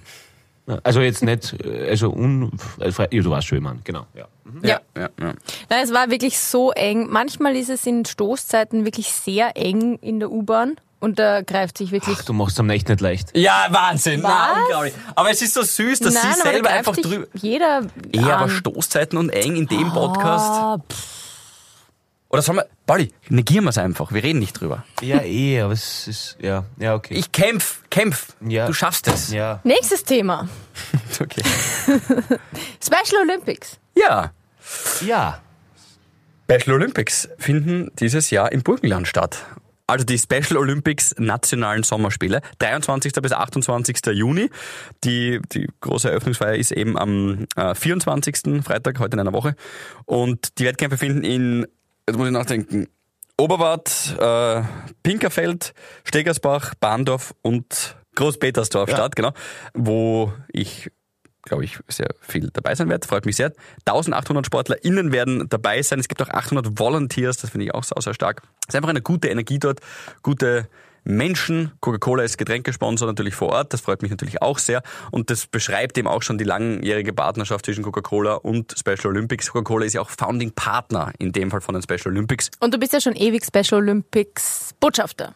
Ja, Also jetzt nicht, äh, also un, äh, ja, du weißt schon, meine, genau. Ja. Ja, ja, ja. Nein, es war wirklich so eng. Manchmal ist es in Stoßzeiten wirklich sehr eng in der U-Bahn und da greift sich wirklich. Ach, du machst es am echt nicht leicht. Ja, Wahnsinn. Was? Na, unglaublich. Aber es ist so süß, dass Nein, sie da selber greift einfach drüber. Jeder. Eher aber. Stoßzeiten und eng in dem Podcast. Ah, pff, Oder sollen wir, Pauli, negieren wir es einfach. Wir reden nicht drüber. Ja, eh, aber es ist, ja, ja, okay. Ich kämpf, kämpf. Ja. Du schaffst es. ja. Nächstes Thema. Okay. Special Olympics. Ja. Ja. Special Olympics finden dieses Jahr im Burgenland statt. Also die Special Olympics nationalen Sommerspiele, 23. bis 28. Juni. Die, die große Eröffnungsfeier ist eben am äh, 24. Freitag, heute in einer Woche. Und die Wettkämpfe finden in, jetzt muss ich nachdenken, Oberwart, äh, Pinkerfeld, Stegersbach, Bahndorf und Großpetersdorf Ja. statt, genau, wo ich glaube ich, sehr viel dabei sein werde. Freut mich sehr. 1800 SportlerInnen werden dabei sein. Es gibt auch 800 Volunteers. Das finde ich auch sau, sehr stark. Es ist einfach eine gute Energie dort. Gute Menschen. Coca-Cola ist Getränkesponsor natürlich vor Ort. Das freut mich natürlich auch sehr. Und das beschreibt eben auch schon die langjährige Partnerschaft zwischen Coca-Cola und Special Olympics. Coca-Cola ist ja auch Founding Partner in dem Fall von den Special Olympics. Und du bist ja schon ewig Special Olympics Botschafter.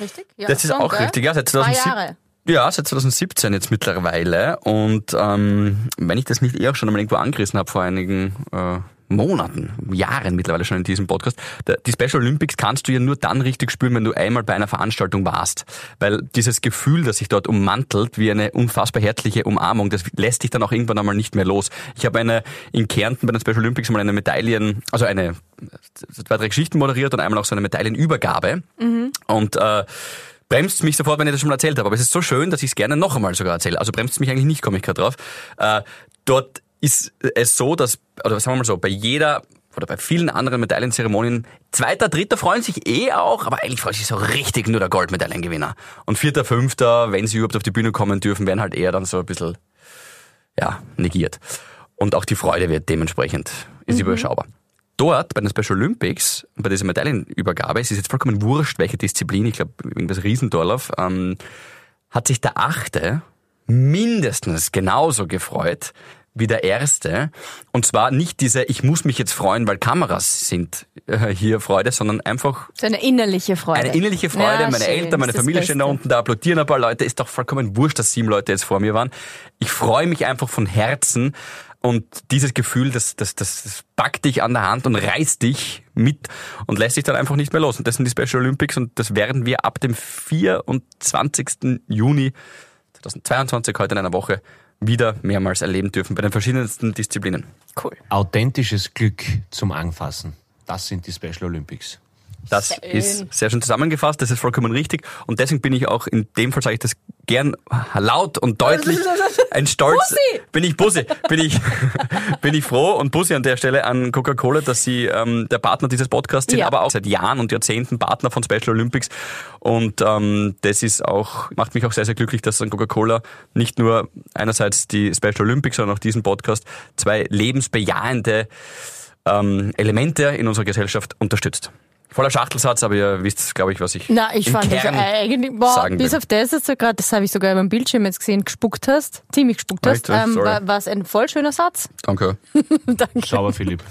Richtig? Ja, Das ist schon, auch gell? richtig, ja, seit Zwei 2007. Jahre. Ja, seit 2017 jetzt mittlerweile. Und ähm, wenn ich das nicht eher schon einmal irgendwo angerissen habe vor einigen äh, Monaten, Jahren mittlerweile schon in diesem Podcast, die Special Olympics kannst du ja nur dann richtig spüren, wenn du einmal bei einer Veranstaltung warst. Weil dieses Gefühl, das sich dort ummantelt, wie eine unfassbar herzliche Umarmung, das lässt dich dann auch irgendwann einmal nicht mehr los. Ich habe eine in Kärnten bei den Special Olympics mal eine Medaillen, also eine zwei, drei Geschichten moderiert und einmal auch so eine Medaillenübergabe. Und äh, bremst mich sofort, wenn ich das schon mal erzählt habe. Aber es ist so schön, dass ich es gerne noch einmal sogar erzähle. Also bremst mich eigentlich nicht, komme ich gerade drauf. Äh, dort ist es so, dass, oder sagen wir mal so, bei jeder oder bei vielen anderen Medaillenzeremonien, zweiter, dritter freuen sich eh auch, aber eigentlich freut sich so richtig nur der Goldmedaillengewinner. Und vierter, fünfter, wenn sie überhaupt auf die Bühne kommen dürfen, werden halt eher dann so ein bisschen, ja, negiert. Und auch die Freude wird dementsprechend, ist überschaubar. Dort bei den Special Olympics, bei dieser Medaillenübergabe, es ist jetzt vollkommen wurscht, welche Disziplin, ich glaube, irgendwas Riesendorlauf, ähm, hat sich der Achte mindestens genauso gefreut wie der erste. Und zwar nicht diese, ich muss mich jetzt freuen, weil Kameras sind äh, hier Freude, sondern einfach So eine innerliche Freude. eine innerliche Freude. Ja, meine schön, Eltern, meine Familie stehen da unten, da applaudieren ein paar Leute. Ist doch vollkommen wurscht, dass sieben Leute jetzt vor mir waren. Ich freue mich einfach von Herzen. Und dieses Gefühl, das, das, das, das packt dich an der Hand und reißt dich mit und lässt dich dann einfach nicht mehr los. Und das sind die Special Olympics und das werden wir ab dem 24. Juni 2022, heute in einer Woche, wieder mehrmals erleben dürfen bei den verschiedensten Disziplinen. Cool. Authentisches Glück zum Anfassen. Das sind die Special Olympics. Das Schön. ist sehr schön zusammengefasst, das ist vollkommen richtig. Und deswegen bin ich auch, in dem Fall sage ich das gern laut und deutlich, ein Stolz. Bussi! Bin ich Bussi, bin ich, bin ich froh und Bussi an der Stelle an Coca-Cola, dass sie ähm, der Partner dieses Podcasts sind, Ja. aber auch seit Jahren und Jahrzehnten Partner von Special Olympics. Und ähm, das ist auch, macht mich auch sehr, sehr glücklich, dass an Coca-Cola nicht nur einerseits die Special Olympics, sondern auch diesen Podcast zwei lebensbejahende ähm, Elemente in unserer Gesellschaft unterstützt. Voller Schachtelsatz, aber ihr wisst, glaube ich, was ich Na, ich im fand das Kern eigentlich, boah, sagen bis will. auf das, dass du gerade, das habe ich sogar über dem Bildschirm jetzt gesehen, gespuckt hast, ziemlich gespuckt hast, ähm, war war es ein voll schöner Satz. Danke. Danke. Sauber, Philipp.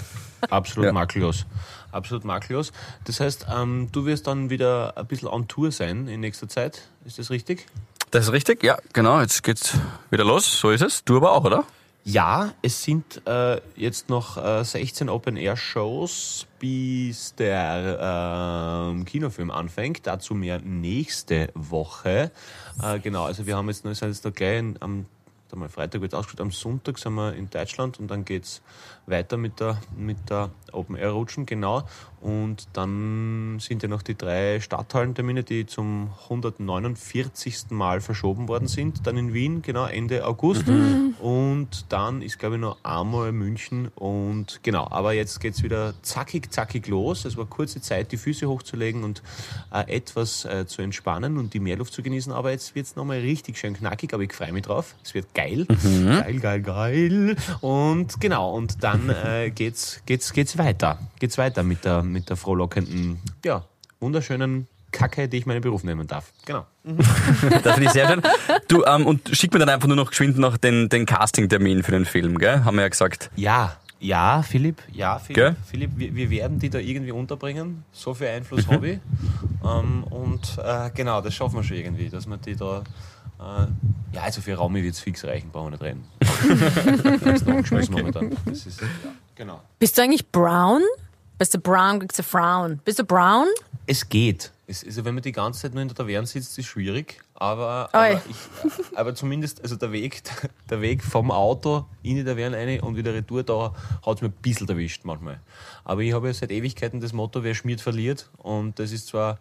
Absolut Ja. makellos. Absolut makellos. Das heißt, ähm, du wirst dann wieder ein bisschen on Tour sein in nächster Zeit. Ist das richtig? Das ist richtig, ja, genau. Jetzt geht's wieder los. So ist es. Du aber auch, oder? Ja, es sind äh, jetzt noch äh, 16 Open-Air-Shows, bis der ähm, Kinofilm anfängt. Dazu mehr nächste Woche. Äh, genau, also wir haben jetzt, noch- sind jetzt noch gleich am Freitag wird ausgestellt, am Sonntag sind wir in Deutschland und dann geht's weiter mit der, mit der Open-Air-Rutschen, genau. Und dann sind ja noch die drei Stadthallentermine, die zum 149. Mal verschoben worden sind, dann in Wien, genau, Ende August. Und dann ist, glaube ich, noch einmal München und genau, aber jetzt geht's wieder zackig, zackig los. Es war kurze Zeit, die Füße hochzulegen und äh, etwas äh, zu entspannen und die Meerluft zu genießen, aber jetzt wird's noch nochmal richtig schön knackig, aber ich freue mich drauf. Es wird geil. Geil, geil, geil. Und genau, und dann äh, geht's, geht's, geht's weiter. Geht's weiter mit der, mit der frohlockenden, ja, wunderschönen Kacke, die ich meinen Beruf nehmen darf. Genau. Das finde ich sehr schön. Du, ähm, und schick mir dann einfach nur noch geschwind noch den, den Casting-Termin für den Film, gell? Haben wir ja gesagt. Ja, ja, Philipp, ja, Philipp, Gell? Philipp wir, wir werden die da irgendwie unterbringen. So viel Einfluss habe ich. Ähm, und äh, genau, das schaffen wir schon irgendwie, dass wir die da. Äh, ja, also für Raumi wird es fix reichen, brauchen wir nicht reden. das ist ja, genau. Bist du eigentlich brown? Bist du brown, kriegst du Frown. Bist du brown? Es geht. Es, also wenn man die ganze Zeit nur in der Taverne sitzt, ist es schwierig. Aber, aber, ich, aber zumindest, also der Weg, der Weg vom Auto in die Taverne rein und wieder retour, da hat es mir ein bisschen erwischt manchmal. Aber ich habe ja seit Ewigkeiten das Motto, wer schmiert, verliert. Und das ist zwar,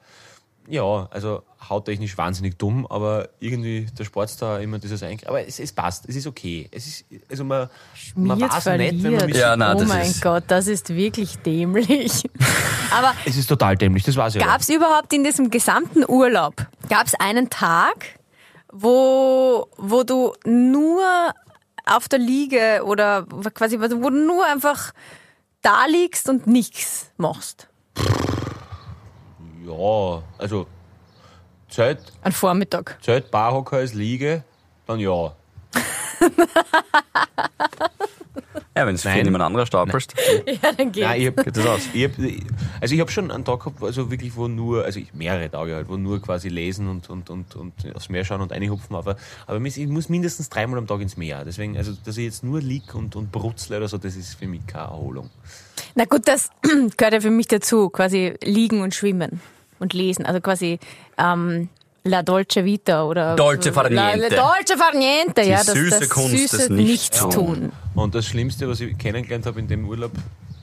ja, also hauttechnisch wahnsinnig dumm, aber irgendwie der Sportstar immer dieses eigentlich. Aber es, es passt, es ist okay. Es ist, also man, man Schmiert, weiß nicht, wenn man verliert. mit Ja, na, oh das mein ist- Gott, das ist wirklich dämlich. Aber Es ist total dämlich, das weiß ich gab es überhaupt in diesem gesamten Urlaub, gab es einen Tag, wo, wo du nur auf der Liege oder quasi, wo du nur einfach da liegst und nichts machst? Ja, also Zelt, Ein Vormittag. Zelt, Barhocker als Liege, dann ja. Ja, wenn es für jemand anderer stapelst. Ja, dann geht's. Nein, ich hab, Geht das aus? Ich hab, also ich habe schon einen Tag gehabt, also wirklich, wo nur, also ich, mehrere Tage halt, wo nur quasi lesen und, und, und, und aufs Meer schauen und einhupfen, aber, aber ich muss mindestens dreimal am Tag ins Meer. Deswegen, also dass ich jetzt nur lieg und, und brutzle oder so, das ist für mich keine Erholung. Na gut, das gehört ja für mich dazu, quasi liegen und schwimmen und lesen. Also quasi ähm, La Dolce Vita oder Dolce far La, niente. La Dolce far niente, ja, das, süße das Kunst süße des Nichtstun. Nichtstun. Und das Schlimmste, was ich kennengelernt habe in dem Urlaub,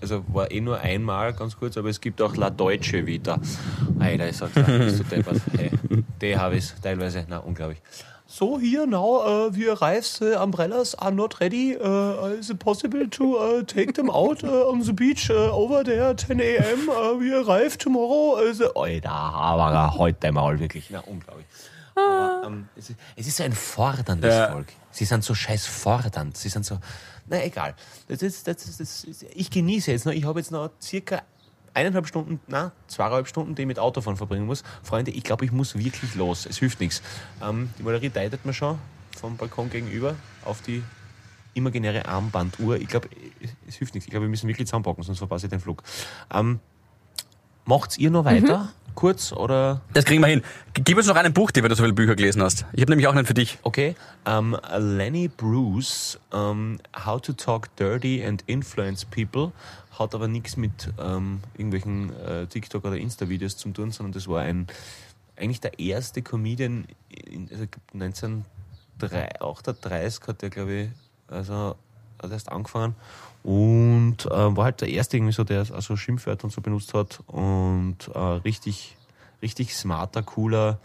also war eh nur einmal ganz kurz, aber es gibt auch La Deutsche wieder. Alter, ich sag's dir, bist du deppert. Hey, die habe ich teilweise, na, unglaublich. So, here now, uh, we arrives, uh, umbrellas are not ready. Uh, is it possible to uh, take them out on the beach over there, 10 a.m.? We arrive tomorrow. Alter, aber heute mal wirklich, na, unglaublich. Aber, ähm, es, ist, es ist so ein forderndes Ja. Volk. Sie sind so scheiß fordernd. Sie sind so, na egal. Das ist, das ist, das ist, ich genieße jetzt noch, ich habe jetzt noch circa eineinhalb Stunden, na, zweieinhalb Stunden, die ich mit Autofahren verbringen muss. Freunde, ich glaube, ich muss wirklich los. Es hilft nichts. Ähm, die Malerie deutet mir schon vom Balkon gegenüber auf die imaginäre Armbanduhr. Ich glaube, es hilft nichts. Ich glaube, wir müssen wirklich zusammenpacken, sonst verpasse ich den Flug. Ähm, macht's ihr noch weiter? Kurz oder? Das kriegen wir hin. Gib uns noch einen Buchtipp, wenn du so viele Bücher gelesen hast. Ich habe nämlich auch einen für dich. Okay. Ähm, Lenny Bruce, ähm, How to Talk Dirty and Influence People, hat aber nichts mit ähm, irgendwelchen äh, TikTok- oder Insta-Videos zu tun, sondern das war ein eigentlich der erste Comedian, in, also 1938 hat der, glaube ich, also hat erst angefangen und äh, war halt der erste irgendwie so, der also Schimpfwörter und so benutzt hat und äh, richtig, richtig smarter, cooler,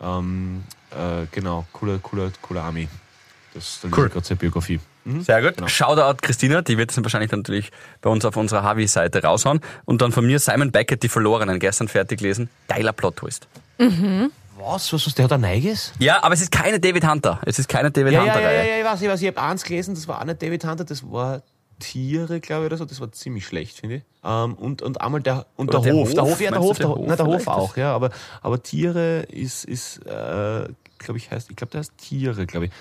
ähm, äh, genau, cooler, cooler, cooler Army. Das ist dann Cool. gerade seine Biografie. Mhm. Sehr gut. Genau. Shoutout Christina, die wird es dann wahrscheinlich natürlich bei uns auf unserer Harvey-Seite raushauen. Und dann von mir Simon Beckett, die Verlorenen, gestern fertig gelesen. Geiler Plot-Twist. Was? Was, was, der hat ein Neiges? Ja, aber es ist keine David Hunter. Es ist keine David Ja, ja, ja, Hunter-Reihe. ja, ich weiß, ich weiß, ich habe eins gelesen, das war auch nicht David Hunter, das war Tiere, glaube ich, oder so, das war ziemlich schlecht, finde ich. Ähm, und, und einmal der, und der, der Hof, der Hof, Hof, ja, der Hof, der, Hof, Hof nein, der Hof auch, ja, aber, aber Tiere ist, ist äh, glaube ich, heißt, ich glaube, der heißt Tiere, glaube ich.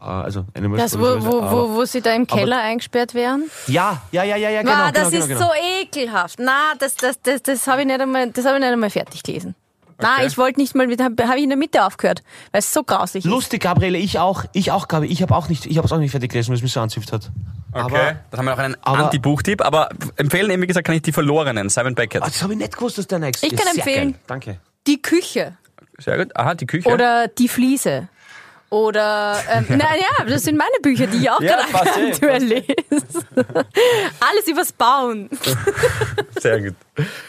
Äh, also, Animals Das, wo, wo, wo, wo sie da im Keller eingesperrt werden? Ja, ja, ja, ja, ja, genau, Wow, das genau, ist genau, so ekelhaft. Na, das, das, das, das habe ich nicht einmal, das habe ich nicht einmal fertig gelesen. Na, Okay. ich wollte nicht mal, habe hab ich in der Mitte aufgehört, weil es so grausig ist. Lustig, Gabriele, ich auch, ich auch, Gabi, ich habe auch nicht, ich habe es auch nicht fertig gelesen, weil es mich so anzüfft hat. Okay. Aber, dann haben wir noch einen Anti-Buchtipp, aber empfehlen eben, wie gesagt, kann ich die Verlorenen, Simon Beckett. Ah, das habe ich nicht gewusst, dass der nächste Ich kann ist. Sehr empfehlen. Geil. Danke. Die Küche Sehr gut. Aha, die Küche. oder die Fliese. Oder, ähm, naja, das sind meine Bücher, die ich auch Ja, gerade aktuell lese. Alles übers Bauen. Sehr gut.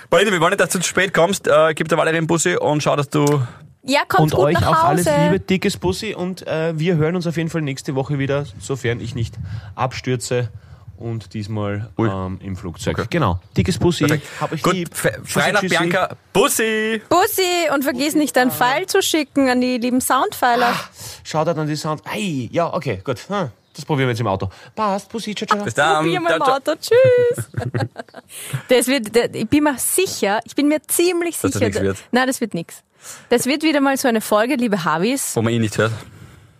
Paulina, wir wollen nicht, dass du zu spät kommst. Äh, gib der Valerie einen Bussi und schau, dass du... Ja, kommt Und gut euch nach auch Hause. alles Liebe, dickes Bussi und äh, wir hören uns auf jeden Fall nächste Woche wieder, sofern ich nicht abstürze und diesmal ähm, im Flugzeug. Okay. Genau, dickes Bussi, hab euch Gut, lieb. frei nach. Bianca. Bussi! Bussi und vergiss nicht deinen Pfeil zu schicken an die lieben Soundpfeiler. Schaut an die Sound. Ei, ja, okay, gut. Hm, Das probieren wir jetzt im Auto. Passt, Bussi, ciao, ciao. Bis dann. Probier mal im. Auto. Tschüss. das wird, ich bin mir sicher, ich bin mir ziemlich Dass das sicher. nichts wird. Nein, das wird nichts. Das wird wieder mal so eine Folge, liebe Havis. Wo man ihn nicht hört.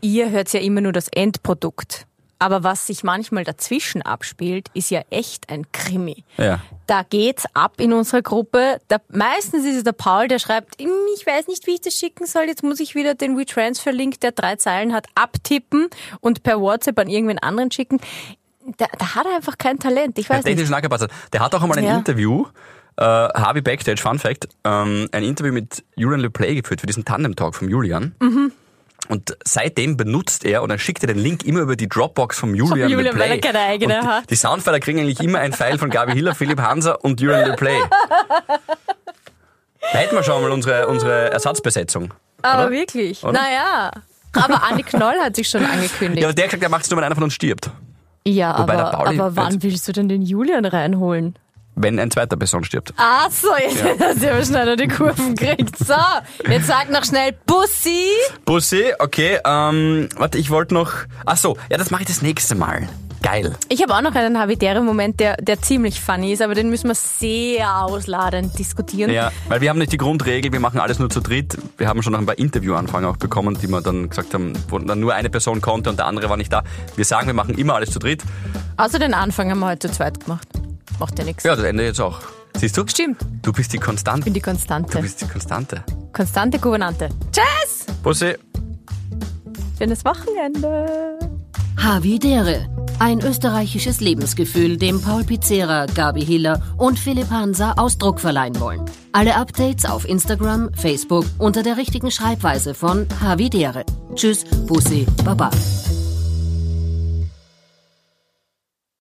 Ihr hört ja immer nur das Endprodukt. Aber was sich manchmal dazwischen abspielt, ist ja echt ein Krimi. Ja. Da geht's ab in unserer Gruppe. Da, meistens ist es der Paul, der schreibt, "Hm, ich weiß nicht, wie ich das schicken soll. Jetzt muss ich wieder den WeTransfer-Link, der drei Zeilen hat, abtippen und per WhatsApp an irgendwen anderen schicken. Da, da hat er einfach kein Talent. Ich Der weiß nicht. technische Nackerpasser. Der hat auch einmal ein Ja. Interview, äh, Harvey Backstage, Fun Fact, ähm, ein Interview mit Julian Le Play geführt für diesen Tandem-Talk vom Julian. Mhm. Und seitdem benutzt er und er schickt er den Link immer über die Dropbox vom Julian, Julian, Le Play. weil er keine eigene und die, hat. Die Soundfiler kriegen eigentlich immer ein Pfeil von Gabi Hiller, Philipp Hanser und Julian Le Play. Da hätten wir schon mal unsere, unsere Ersatzbesetzung. Aber oder? wirklich. Oder? Naja. Aber Andi Knoll hat sich schon angekündigt. Ja, aber der hat gesagt, er macht es nur, wenn einer von uns stirbt. Ja, Wobei der aber, aber wann willst du denn den Julian reinholen? Wenn ein zweiter Person stirbt. Ach so, jetzt hast du aber schneller die Kurven gekriegt. So, jetzt sag noch schnell Bussi. Bussi, okay, ähm, warte, ich wollte noch. Ach so, ja, das mache ich das nächste Mal. Geil. Ich habe auch noch einen habitären Moment, der, der ziemlich funny ist, aber den müssen wir sehr ausladend diskutieren. Ja, weil wir haben nicht die Grundregel, wir machen alles nur zu dritt. Wir haben schon noch ein paar Interviewanfragen auch bekommen, die wir dann gesagt haben, wo dann nur eine Person konnte und der andere war nicht da. Wir sagen, wir machen immer alles zu dritt. Außer den Anfang haben wir heute zu zweit gemacht. Macht ja nichts. Ja, das Ende jetzt auch. Siehst du? Stimmt, Du bist die ich Konstante. bin die Du Konstante. bist die Konstante. Konstante Gouvernante. Tschüss! Bussi. Schönes Wochenende. Havidere. Ein österreichisches Lebensgefühl, dem Paul Pizzera, Gabi Hiller und Philipp Hansa Ausdruck verleihen wollen. Alle Updates auf Instagram, Facebook unter der richtigen Schreibweise von Havidere. Tschüss, Bussi, Baba.